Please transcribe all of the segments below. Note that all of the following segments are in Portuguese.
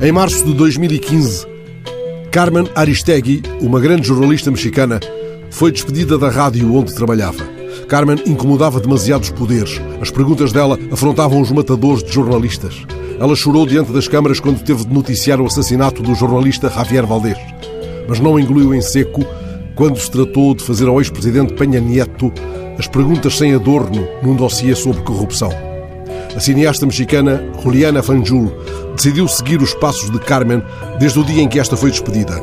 Em março de 2015, Carmen Aristegui, uma grande jornalista mexicana, foi despedida da rádio onde trabalhava. Carmen incomodava demasiados poderes. As perguntas dela afrontavam os matadores de jornalistas. Ela chorou diante das câmaras quando teve de noticiar o assassinato do jornalista Javier Valdés. Mas não engoliu em seco quando se tratou de fazer ao ex-presidente Penha Nieto as perguntas sem adorno num dossiê sobre corrupção. A cineasta mexicana Juliana Fanjul decidiu seguir os passos de Carmen desde o dia em que esta foi despedida.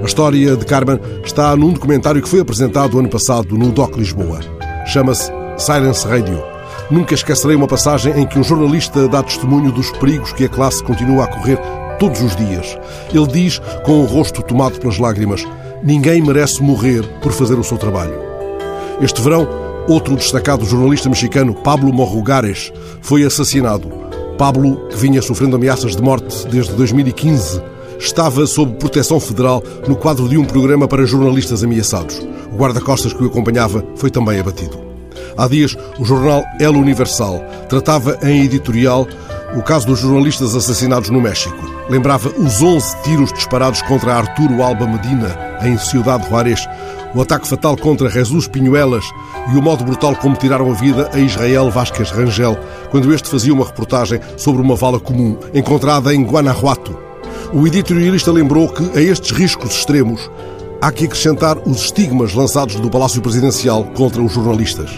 A história de Carmen está num documentário que foi apresentado ano passado no DOC Lisboa. Chama-se Silence Radio. Nunca esquecerei uma passagem em que um jornalista dá testemunho dos perigos que a classe continua a correr todos os dias. Ele diz, com o rosto tomado pelas lágrimas: Ninguém merece morrer por fazer o seu trabalho. Este verão, outro destacado jornalista mexicano, Pablo Morrugares, foi assassinado. Pablo, que vinha sofrendo ameaças de morte desde 2015, estava sob proteção federal no quadro de um programa para jornalistas ameaçados. O guarda-costas que o acompanhava foi também abatido. Há dias, o jornal El Universal tratava em editorial o caso dos jornalistas assassinados no México. Lembrava os 11 tiros disparados contra Arturo Alba Medina, em Ciudad Juárez, o ataque fatal contra Jesus Pinhuelas e o modo brutal como tiraram a vida a Israel Vasquez Rangel, quando este fazia uma reportagem sobre uma vala comum encontrada em Guanajuato. O editorialista lembrou que a estes riscos extremos há que acrescentar os estigmas lançados do Palácio Presidencial contra os jornalistas.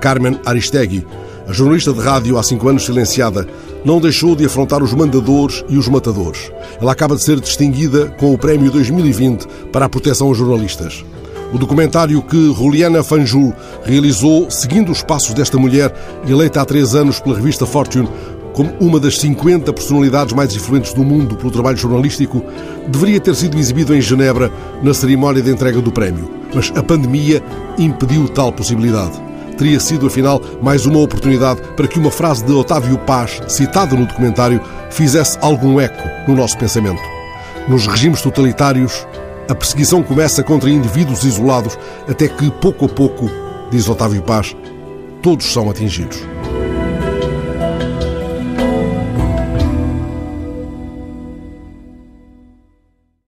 Carmen Aristegui, a jornalista de rádio há cinco anos silenciada, não deixou de afrontar os mandadores e os matadores. Ela acaba de ser distinguida com o Prémio 2020 para a proteção aos jornalistas. O documentário que Juliana Fanjul realizou seguindo os passos desta mulher, eleita há três anos pela revista Fortune como uma das 50 personalidades mais influentes do mundo pelo trabalho jornalístico, deveria ter sido exibido em Genebra na cerimónia de entrega do prémio. Mas a pandemia impediu tal possibilidade. Teria sido, afinal, mais uma oportunidade para que uma frase de Otávio Paz, citada no documentário, fizesse algum eco no nosso pensamento. Nos regimes totalitários, a perseguição começa contra indivíduos isolados, até que, pouco a pouco, diz Otávio Paz, todos são atingidos.